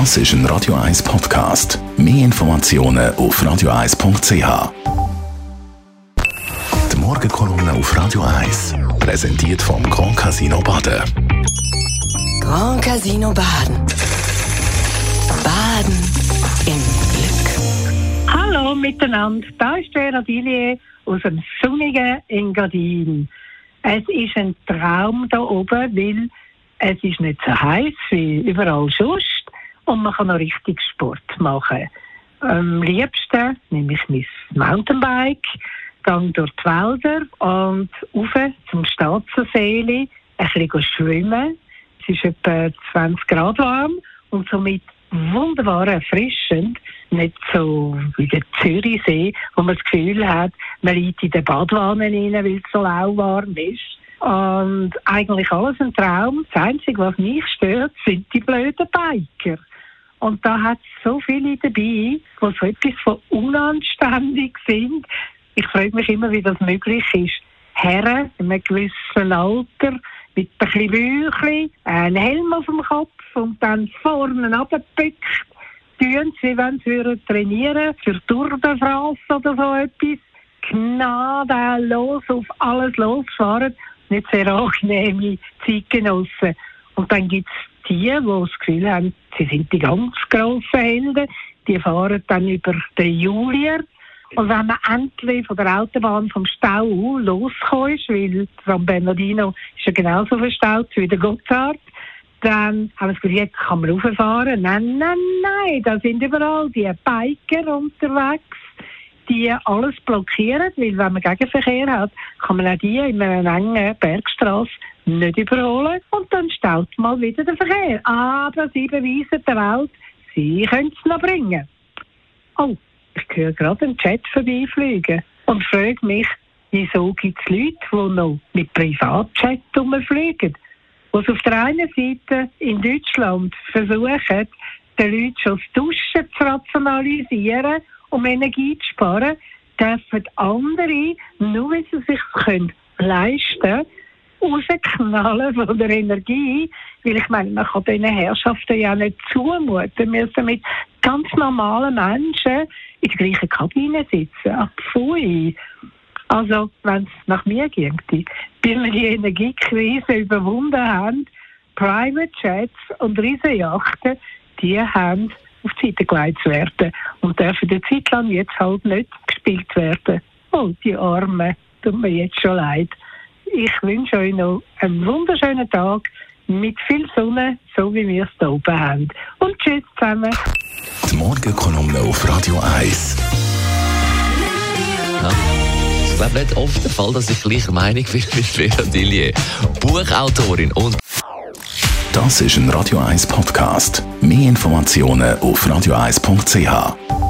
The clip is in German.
Das ist ein Radio 1 Podcast. Mehr Informationen auf radio1.ch. Die Morgenkolumne auf Radio 1 präsentiert vom Grand Casino Baden. Grand Casino Baden. Baden im Glück. Hallo miteinander, da ist Vera Dillier aus dem sonnigen Engadin. Es ist ein Traum da oben, weil es ist nicht so heiß wie überall sonst und man kann noch richtig Sport machen. Am liebsten nehme ich mein Mountainbike, gehe durch die Wälder und rauf zum Staatsseele, ein bisschen schwimmen. Es ist etwa 20 Grad warm und somit wunderbar erfrischend. Nicht so wie der Zürichsee, wo man das Gefühl hat, man liegt in den Badwanne rein, weil es so lauwarm ist. Und eigentlich alles ein Traum. Das Einzige, was mich stört, sind die blöden Biker. Und da hat es so viele dabei, die so etwas von unanständig sind. Ich frage mich immer, wie das möglich ist. Herren in einem gewissen Alter mit ein bisschen Büchli, einen Helm auf dem Kopf und dann vorne runtergebückt, tun sie, wenn sie trainieren für Tour de France oder so etwas, gnadenlos auf alles losfahren, nicht sehr angenehme Zeitgenossen. Und dann gibt es die, die das Gefühl haben, sie sind die ganz grossen Helden, die fahren dann über den Julier. Und wenn man endlich von der Autobahn vom Stau losgekommen ist, weil San Bernardino ist ja genauso verstaut wie der Gotthard, dann haben wir gesagt, jetzt kann man rauffahren. Nein, nein, nein, da sind überall die Biker unterwegs, die alles blockieren, weil wenn man Gegenverkehr hat, kann man auch die in einer engen Bergstraße nicht überholen und dann staut mal wieder der Verkehr. Aber sie beweisen der Welt, sie können es noch bringen. Oh, ich höre gerade einen Chat vorbeifliegen und frage mich, wieso gibt es Leute, die noch mit Privatchat rumfliegen? was auf der einen Seite in Deutschland versuchen, den Leuten schon das Duschen zu rationalisieren, um Energie zu sparen, dürfen andere, nur wenn sie sich können leisten rausknallen von der Energie, weil ich meine, man kann diesen Herrschaften ja nicht zumuten. Wir müssen mit ganz normalen Menschen in der gleichen Kabine sitzen. Ach, pfui. Also, wenn es nach mir ginge, bis wir die Energiekrise überwunden haben, Private Jets und Riesenjachten, die haben auf die Seite gelegt zu werden und dürfen eine Zeit lang jetzt halt nicht gespielt werden. Oh, die Armen, tut mir jetzt schon leid. Ich wünsche euch noch einen wunderschönen Tag mit viel Sonne, so wie wir es hier oben haben. Und tschüss zusammen. Die Morgenkolumne auf Radio 1. Ich glaube nicht oft der Fall, dass ich gleicher Meinung bin mit Vera Dillier. Buchautorin und Das ist ein Radio 1 Podcast. Mehr Informationen auf radio1.ch.